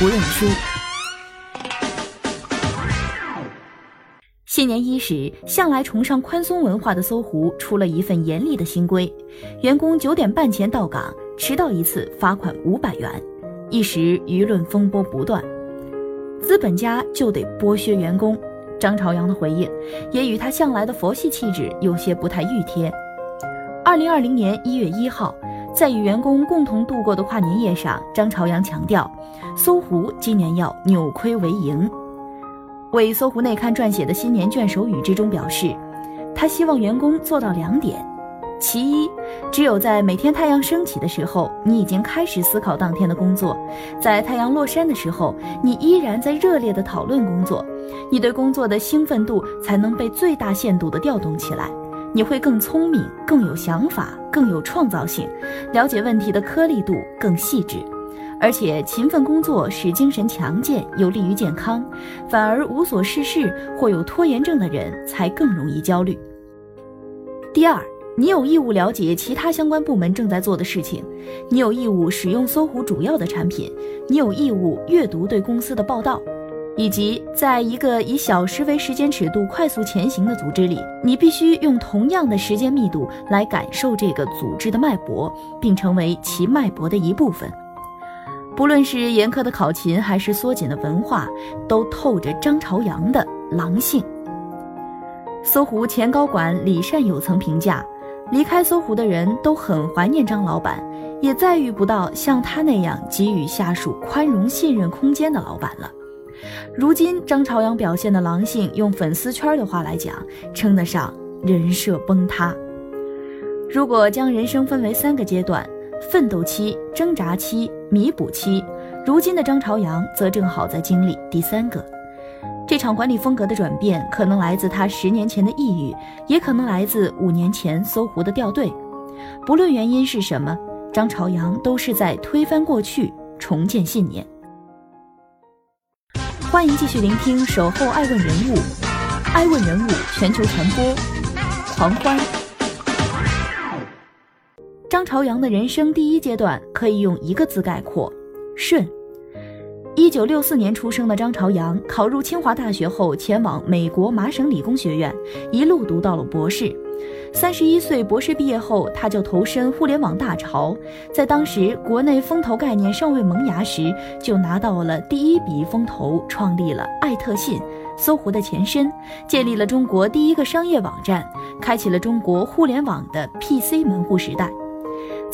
不认输。新年伊始，向来崇尚宽松文化的搜狐出了一份严厉的新规：员工九点半前到岗，迟到一次罚款五百元。一时舆论风波不断，资本家就得剥削员工。张朝阳的回应也与他向来的佛系气质有些不太熨贴。二零二零年一月一号。在与员工共同度过的跨年夜上，张朝阳强调，搜狐今年要扭亏为盈。为搜狐内刊撰写的新年卷首语之中表示，他希望员工做到两点：其一，只有在每天太阳升起的时候，你已经开始思考当天的工作；在太阳落山的时候，你依然在热烈地讨论工作，你对工作的兴奋度才能被最大限度地调动起来。你会更聪明，更有想法，更有创造性，了解问题的颗粒度更细致，而且勤奋工作使精神强健，有利于健康。反而无所事事或有拖延症的人才更容易焦虑。第二，你有义务了解其他相关部门正在做的事情，你有义务使用搜狐主要的产品，你有义务阅读对公司的报道。以及在一个以小时为时间尺度快速前行的组织里，你必须用同样的时间密度来感受这个组织的脉搏，并成为其脉搏的一部分。不论是严苛的考勤，还是缩紧的文化，都透着张朝阳的狼性。搜狐前高管李善友曾评价，离开搜狐的人都很怀念张老板，也再遇不到像他那样给予下属宽容信任空间的老板了。如今张朝阳表现的狼性，用粉丝圈的话来讲，称得上人设崩塌。如果将人生分为三个阶段：奋斗期、挣扎期、弥补期，如今的张朝阳则正好在经历第三个。这场管理风格的转变，可能来自他十年前的抑郁，也可能来自五年前搜狐的掉队。不论原因是什么，张朝阳都是在推翻过去，重建信念。欢迎继续聆听《守候爱问人物》，爱问人物全球传播，狂欢。张朝阳的人生第一阶段可以用一个字概括：顺。一九六四年出生的张朝阳，考入清华大学后，前往美国麻省理工学院，一路读到了博士。三十一岁博士毕业后，他就投身互联网大潮。在当时国内风投概念尚未萌芽时，就拿到了第一笔风投，创立了爱特信，搜狐的前身，建立了中国第一个商业网站，开启了中国互联网的 PC 门户时代。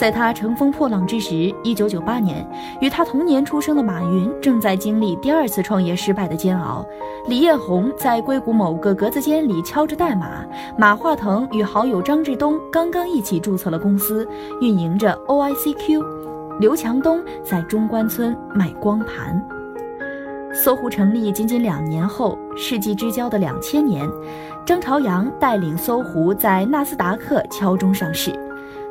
在他乘风破浪之时，一九九八年，与他同年出生的马云正在经历第二次创业失败的煎熬。李彦宏在硅谷某个格子间里敲着代码，马化腾与好友张志东刚刚一起注册了公司，运营着 OICQ。刘强东在中关村卖光盘。搜狐成立仅仅两年后，世纪之交的两千年，张朝阳带领搜狐在纳斯达克敲钟上市。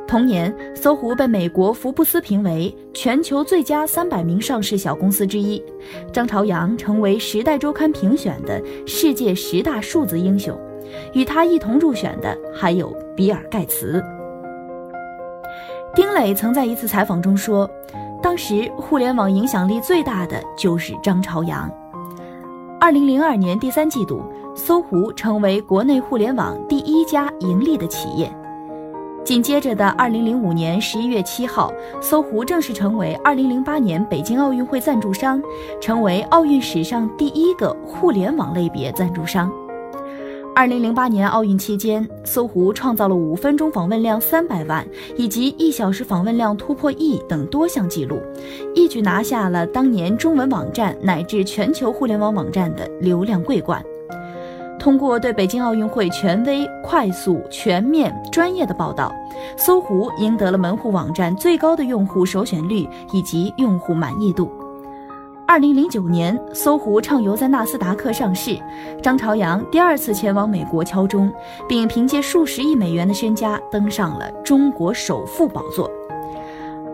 同年，搜狐被美国福布斯评为全球最佳三百名上市小公司之一，张朝阳成为《时代周刊》评选的世界十大数字英雄，与他一同入选的还有比尔·盖茨。丁磊曾在一次采访中说，当时互联网影响力最大的就是张朝阳。二零零二年第三季度，搜狐成为国内互联网第一家盈利的企业。紧接着的二零零五年十一月七号，搜狐正式成为二零零八年北京奥运会赞助商，成为奥运史上第一个互联网类别赞助商。二零零八年奥运期间，搜狐创造了五分钟访问量三百万以及一小时访问量突破亿等多项纪录，一举拿下了当年中文网站乃至全球互联网网站的流量桂冠。通过对北京奥运会权威、快速、全面、专业的报道，搜狐赢得了门户网站最高的用户首选率以及用户满意度。二零零九年，搜狐畅游在纳斯达克上市，张朝阳第二次前往美国敲钟，并凭借数十亿美元的身家登上了中国首富宝座。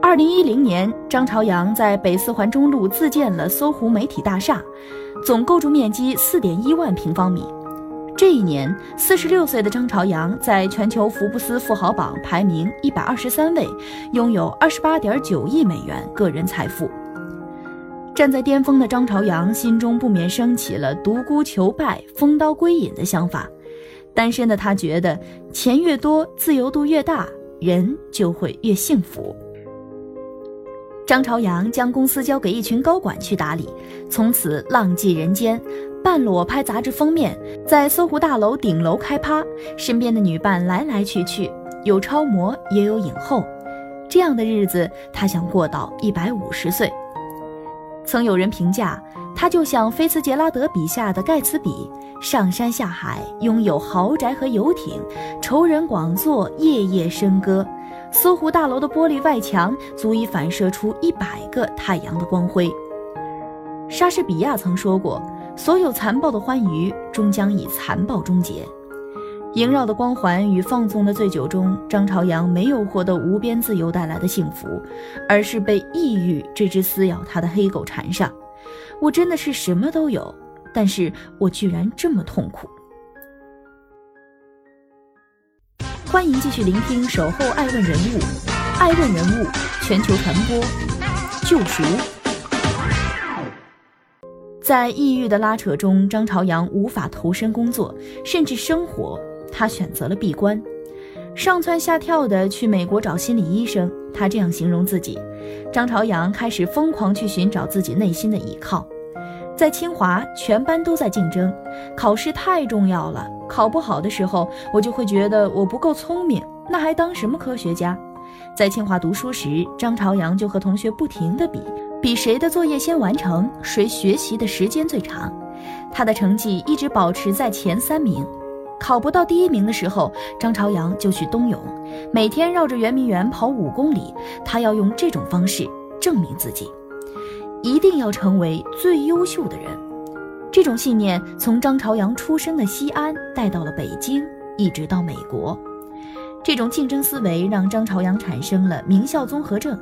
二零一零年，张朝阳在北四环中路自建了搜狐媒体大厦，总构筑面积四点一万平方米。这一年，四十六岁的张朝阳在全球福布斯富豪榜排名一百二十三位，拥有二十八点九亿美元个人财富。站在巅峰的张朝阳心中不免升起了独孤求败、封刀归隐的想法。单身的他觉得，钱越多，自由度越大，人就会越幸福。张朝阳将公司交给一群高管去打理，从此浪迹人间，半裸拍杂志封面，在搜狐大楼顶楼开趴，身边的女伴来来去去，有超模也有影后，这样的日子他想过到一百五十岁。曾有人评价他就像菲茨杰拉德笔下的盖茨比，上山下海，拥有豪宅和游艇，仇人广作，夜夜笙歌。搜狐大楼的玻璃外墙足以反射出一百个太阳的光辉。莎士比亚曾说过：“所有残暴的欢愉终将以残暴终结。”萦绕的光环与放纵的醉酒中，张朝阳没有获得无边自由带来的幸福，而是被抑郁这只撕咬他的黑狗缠上。我真的是什么都有，但是我居然这么痛苦。欢迎继续聆听《守候爱问人物》，爱问人物全球传播，救赎。在抑郁的拉扯中，张朝阳无法投身工作，甚至生活。他选择了闭关，上蹿下跳的去美国找心理医生。他这样形容自己：张朝阳开始疯狂去寻找自己内心的依靠。在清华，全班都在竞争，考试太重要了。考不好的时候，我就会觉得我不够聪明，那还当什么科学家？在清华读书时，张朝阳就和同学不停地比，比谁的作业先完成，谁学习的时间最长。他的成绩一直保持在前三名。考不到第一名的时候，张朝阳就去冬泳，每天绕着圆明园跑五公里。他要用这种方式证明自己，一定要成为最优秀的人。这种信念从张朝阳出生的西安带到了北京，一直到美国。这种竞争思维让张朝阳产生了名校综合症。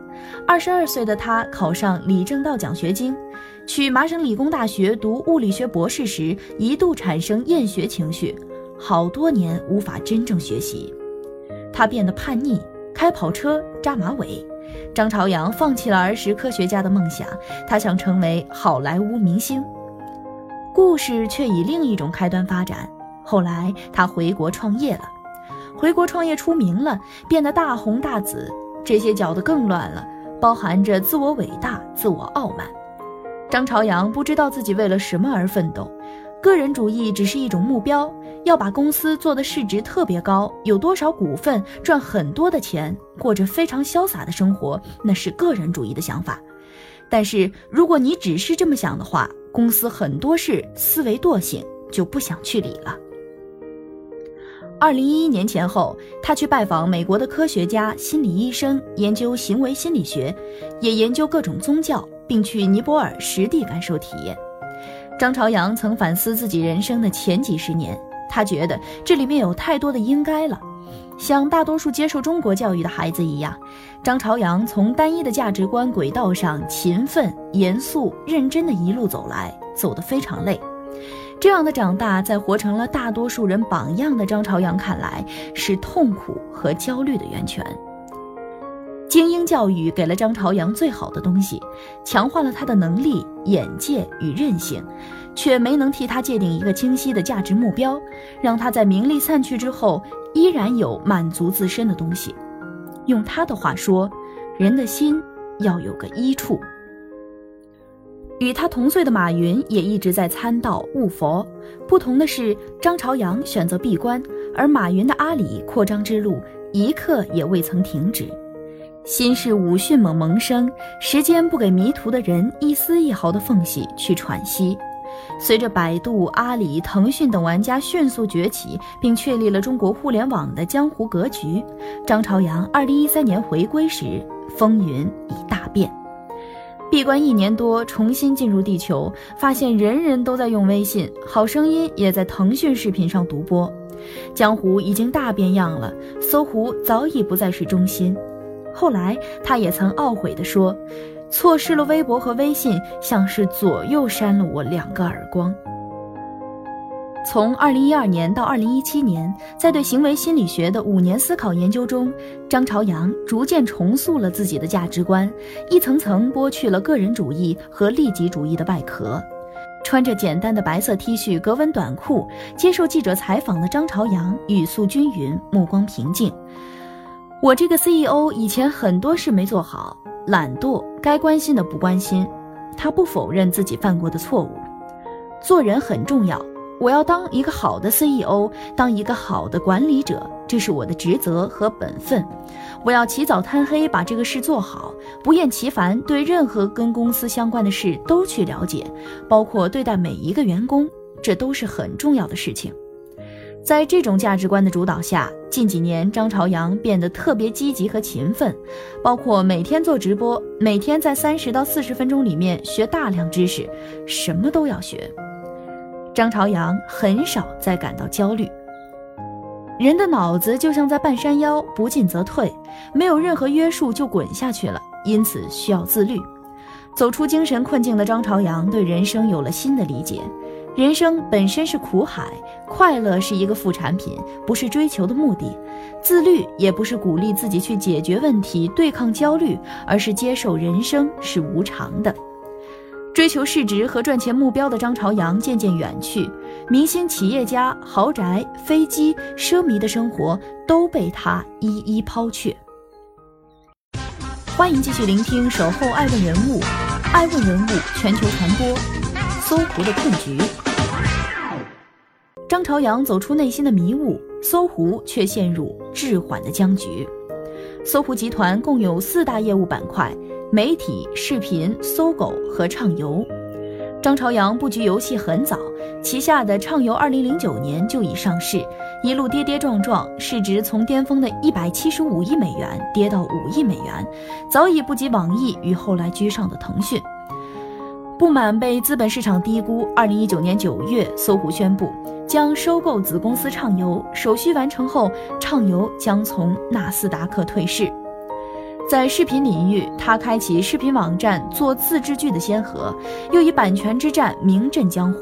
二十二岁的他考上李政道奖学金，去麻省理工大学读物理学博士时，一度产生厌学情绪。好多年无法真正学习，他变得叛逆，开跑车扎马尾。张朝阳放弃了儿时科学家的梦想，他想成为好莱坞明星。故事却以另一种开端发展。后来他回国创业了，回国创业出名了，变得大红大紫。这些搅得更乱了，包含着自我伟大、自我傲慢。张朝阳不知道自己为了什么而奋斗。个人主义只是一种目标，要把公司做的市值特别高，有多少股份，赚很多的钱，过着非常潇洒的生活，那是个人主义的想法。但是如果你只是这么想的话，公司很多事思维惰性就不想去理了。二零一一年前后，他去拜访美国的科学家、心理医生，研究行为心理学，也研究各种宗教，并去尼泊尔实地感受体验。张朝阳曾反思自己人生的前几十年，他觉得这里面有太多的应该了。像大多数接受中国教育的孩子一样，张朝阳从单一的价值观轨道上勤奋、严肃、认真的一路走来，走得非常累。这样的长大，在活成了大多数人榜样的张朝阳看来，是痛苦和焦虑的源泉。精英教育给了张朝阳最好的东西，强化了他的能力、眼界与韧性，却没能替他界定一个清晰的价值目标，让他在名利散去之后依然有满足自身的东西。用他的话说，人的心要有个依处。与他同岁的马云也一直在参道悟佛，不同的是，张朝阳选择闭关，而马云的阿里扩张之路一刻也未曾停止。心是武迅猛萌生，时间不给迷途的人一丝一毫的缝隙去喘息。随着百度、阿里、腾讯等玩家迅速崛起，并确立了中国互联网的江湖格局，张朝阳二零一三年回归时，风云已大变。闭关一年多，重新进入地球，发现人人都在用微信，好声音也在腾讯视频上独播。江湖已经大变样了，搜狐早已不再是中心。后来，他也曾懊悔地说：“错失了微博和微信，像是左右扇了我两个耳光。”从二零一二年到二零一七年，在对行为心理学的五年思考研究中，张朝阳逐渐重塑了自己的价值观，一层层剥去了个人主义和利己主义的外壳。穿着简单的白色 T 恤、格纹短裤，接受记者采访的张朝阳语速均匀，目光平静。我这个 CEO 以前很多事没做好，懒惰，该关心的不关心。他不否认自己犯过的错误。做人很重要。我要当一个好的 CEO，当一个好的管理者，这是我的职责和本分。我要起早贪黑把这个事做好，不厌其烦，对任何跟公司相关的事都去了解，包括对待每一个员工，这都是很重要的事情。在这种价值观的主导下，近几年张朝阳变得特别积极和勤奋，包括每天做直播，每天在三十到四十分钟里面学大量知识，什么都要学。张朝阳很少再感到焦虑。人的脑子就像在半山腰，不进则退，没有任何约束就滚下去了，因此需要自律。走出精神困境的张朝阳对人生有了新的理解：人生本身是苦海，快乐是一个副产品，不是追求的目的；自律也不是鼓励自己去解决问题、对抗焦虑，而是接受人生是无常的。追求市值和赚钱目标的张朝阳渐渐远去，明星、企业家、豪宅、飞机、奢靡的生活都被他一一抛却。欢迎继续聆听《守候爱问人物》，爱问人物全球传播，搜狐的困局。张朝阳走出内心的迷雾，搜狐却陷入滞缓的僵局。搜狐集团共有四大业务板块。媒体、视频、搜狗和畅游，张朝阳布局游戏很早，旗下的畅游二零零九年就已上市，一路跌跌撞撞，市值从巅峰的一百七十五亿美元跌到五亿美元，早已不及网易与后来居上的腾讯。不满被资本市场低估，二零一九年九月，搜狐宣布将收购子公司畅游，手续完成后，畅游将从纳斯达克退市。在视频领域，他开启视频网站做自制剧的先河，又以版权之战名震江湖。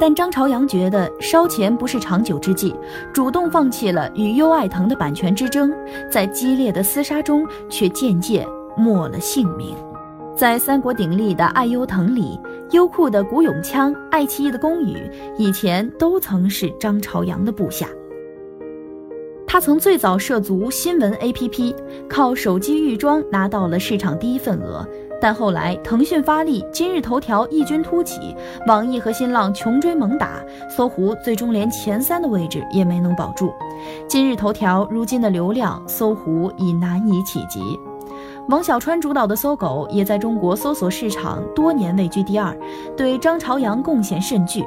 但张朝阳觉得烧钱不是长久之计，主动放弃了与优爱腾的版权之争，在激烈的厮杀中却渐渐没了性命。在三国鼎立的爱优腾里，优酷的古永锵、爱奇艺的龚宇，以前都曾是张朝阳的部下。他曾最早涉足新闻 APP，靠手机预装拿到了市场第一份额。但后来腾讯发力，今日头条异军突起，网易和新浪穷追猛打，搜狐最终连前三的位置也没能保住。今日头条如今的流量，搜狐已难以企及。王小川主导的搜狗也在中国搜索市场多年位居第二，对张朝阳贡献甚巨。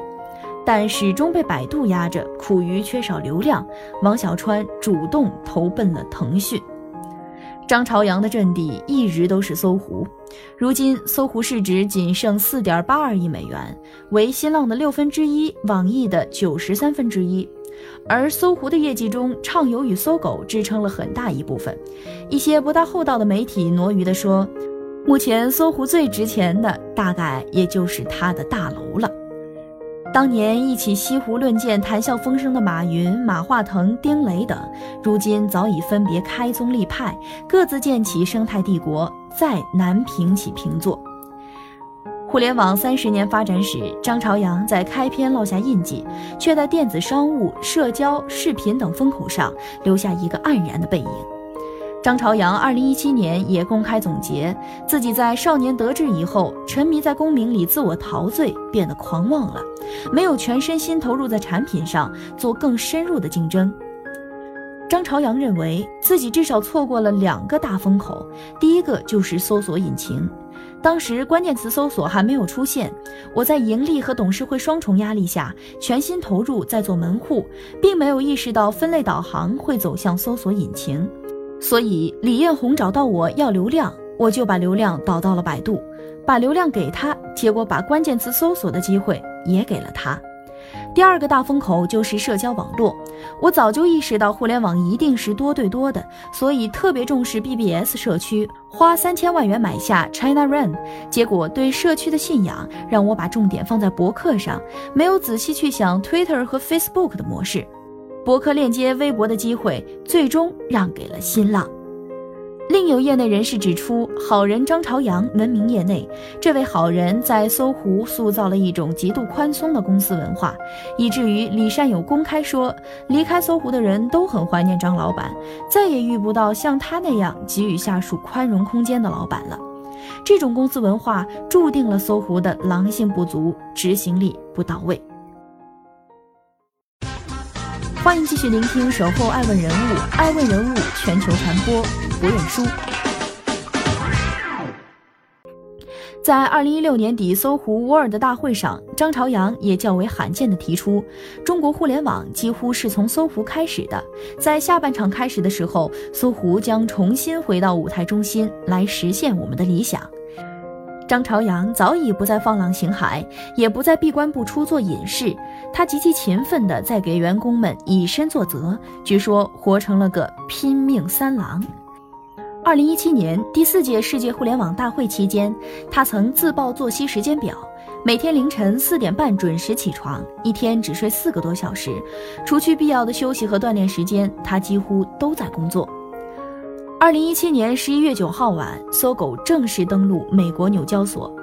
但始终被百度压着，苦于缺少流量。王小川主动投奔了腾讯。张朝阳的阵地一直都是搜狐，如今搜狐市值仅剩四点八二亿美元，为新浪的六分之一，网易的九十三分之一。而搜狐的业绩中，畅游与搜狗支撑了很大一部分。一些不大厚道的媒体挪揄地说，目前搜狐最值钱的，大概也就是它的大楼了。当年一起西湖论剑、谈笑风生的马云、马化腾、丁磊等，如今早已分别开宗立派，各自建起生态帝国，再难平起平坐。互联网三十年发展史，张朝阳在开篇落下印记，却在电子商务、社交、视频等风口上留下一个黯然的背影。张朝阳二零一七年也公开总结，自己在少年得志以后，沉迷在功名里，自我陶醉，变得狂妄了，没有全身心投入在产品上，做更深入的竞争。张朝阳认为自己至少错过了两个大风口，第一个就是搜索引擎，当时关键词搜索还没有出现，我在盈利和董事会双重压力下，全心投入在做门户，并没有意识到分类导航会走向搜索引擎。所以李彦宏找到我要流量，我就把流量导到了百度。把流量给他，结果把关键词搜索的机会也给了他。第二个大风口就是社交网络。我早就意识到互联网一定是多对多的，所以特别重视 BBS 社区，花三千万元买下 ChinaRen，。结果对社区的信仰让我把重点放在博客上，没有仔细去想 Twitter 和 Facebook 的模式。博客链接微博的机会，最终让给了新浪。另有业内人士指出，好人张朝阳闻名业内。这位好人在搜狐塑造了一种极度宽松的公司文化，以至于李善友公开说，离开搜狐的人都很怀念张老板，再也遇不到像他那样给予下属宽容空间的老板了。这种公司文化注定了搜狐的狼性不足，执行力不到位。欢迎继续聆听《守候爱问人物》，爱问人物全球传播，不认输。在二零一六年底搜狐 Word 大会上，张朝阳也较为罕见地提出，中国互联网几乎是从搜狐开始的。在下半场开始的时候，搜狐将重新回到舞台中心，来实现我们的理想。张朝阳早已不再放浪形骸，也不再闭关不出做隐士。他极其勤奋地在给员工们以身作则，据说活成了个拼命三郎。二零一七年第四届世界互联网大会期间，他曾自曝作息时间表：每天凌晨四点半准时起床，一天只睡四个多小时，除去必要的休息和锻炼时间，他几乎都在工作。二零一七年十一月九号晚，搜狗正式登陆美国纽交所。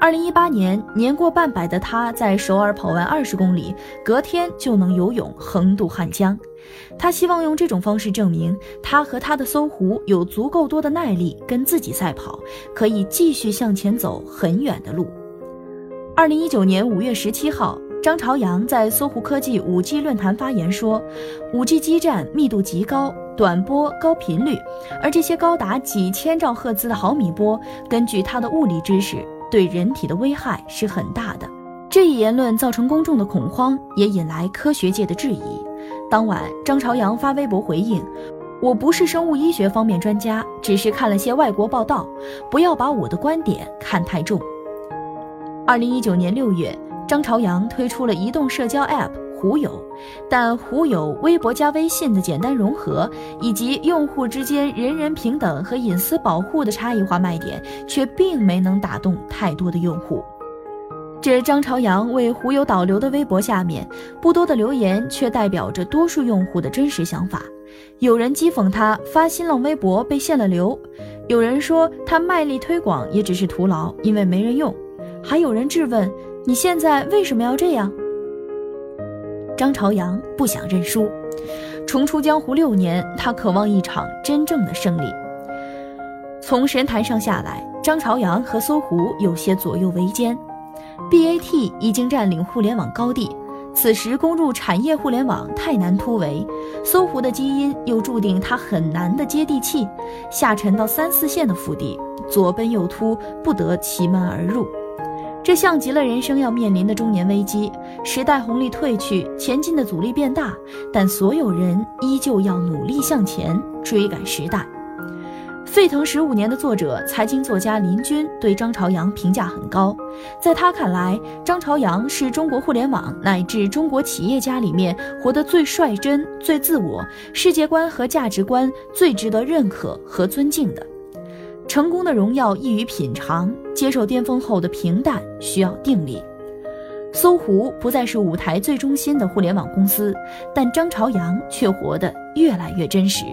二零一八年，年过半百的他在首尔跑完二十公里，隔天就能游泳横渡汉江。他希望用这种方式证明，他和他的搜狐有足够多的耐力跟自己赛跑，可以继续向前走很远的路。二零一九年五月十七号。张朝阳在搜狐科技五 G 论坛发言说：“五 G 基站密度极高，短波高频率，而这些高达几千兆赫兹的毫米波，根据他的物理知识，对人体的危害是很大的。”这一言论造成公众的恐慌，也引来科学界的质疑。当晚，张朝阳发微博回应：“我不是生物医学方面专家，只是看了些外国报道，不要把我的观点看太重。”二零一九年六月。张朝阳推出了移动社交 App 狐友，但狐友、微博加微信的简单融合，以及用户之间人人平等和隐私保护的差异化卖点，却并没能打动太多的用户。这张朝阳为狐友导流的微博下面，不多的留言却代表着多数用户的真实想法。有人讥讽他发新浪微博被限了流，有人说他卖力推广也只是徒劳，因为没人用，还有人质问。你现在为什么要这样？张朝阳不想认输，重出江湖六年，他渴望一场真正的胜利。从神坛上下来，张朝阳和搜狐有些左右为艰。BAT 已经占领互联网高地，此时攻入产业互联网太难突围。搜狐的基因又注定它很难的接地气，下沉到三四线的腹地，左奔右突，不得其门而入。这像极了人生要面临的中年危机，时代红利褪去，前进的阻力变大，但所有人依旧要努力向前，追赶时代。沸腾十五年的作者、财经作家林军对张朝阳评价很高，在他看来，张朝阳是中国互联网乃至中国企业家里面活得最率真、最自我，世界观和价值观最值得认可和尊敬的。成功的荣耀易于品尝，接受巅峰后的平淡需要定力。搜狐不再是舞台最中心的互联网公司，但张朝阳却活得越来越真实。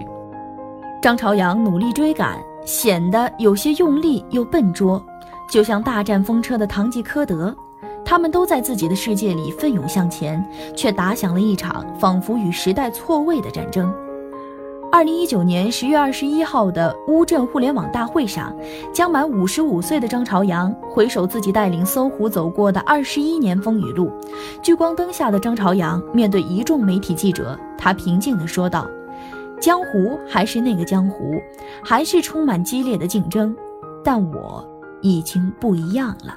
张朝阳努力追赶，显得有些用力又笨拙，就像大战风车的堂吉诃德，他们都在自己的世界里奋勇向前，却打响了一场仿佛与时代错位的战争。二零一九年十月二十一号的乌镇互联网大会上，将满五十五岁的张朝阳回首自己带领搜狐走过的二十一年风雨路。聚光灯下的张朝阳面对一众媒体记者，他平静地说道：“江湖还是那个江湖，还是充满激烈的竞争，但我已经不一样了。”